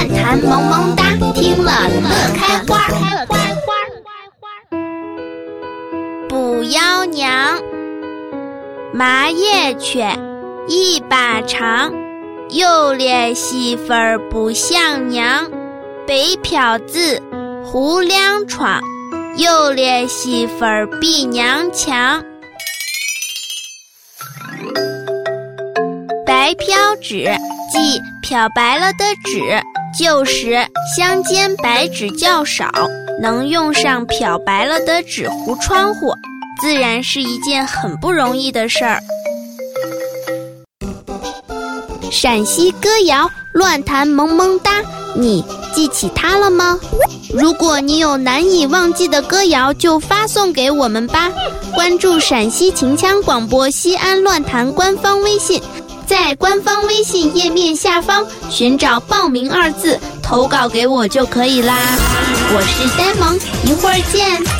乱弹萌萌哒，听了乐开花。捕妖娘，麻叶雀，一把长，又咧细粉不像娘。北漂子，胡亮闯，又咧细粉比娘强。白漂纸，即漂白了的纸，旧时乡间白纸较少，能用上漂白了的纸糊窗户，自然是一件很不容易的事儿。陕西歌谣乱弹萌萌哒，你记起它了吗？如果你有难以忘记的歌谣，就发送给我们吧。关注陕西秦腔广播西安乱弹官方微信，在官方微信页面下方寻找“报名”二字，投稿给我就可以啦。我是呆萌，一会儿见。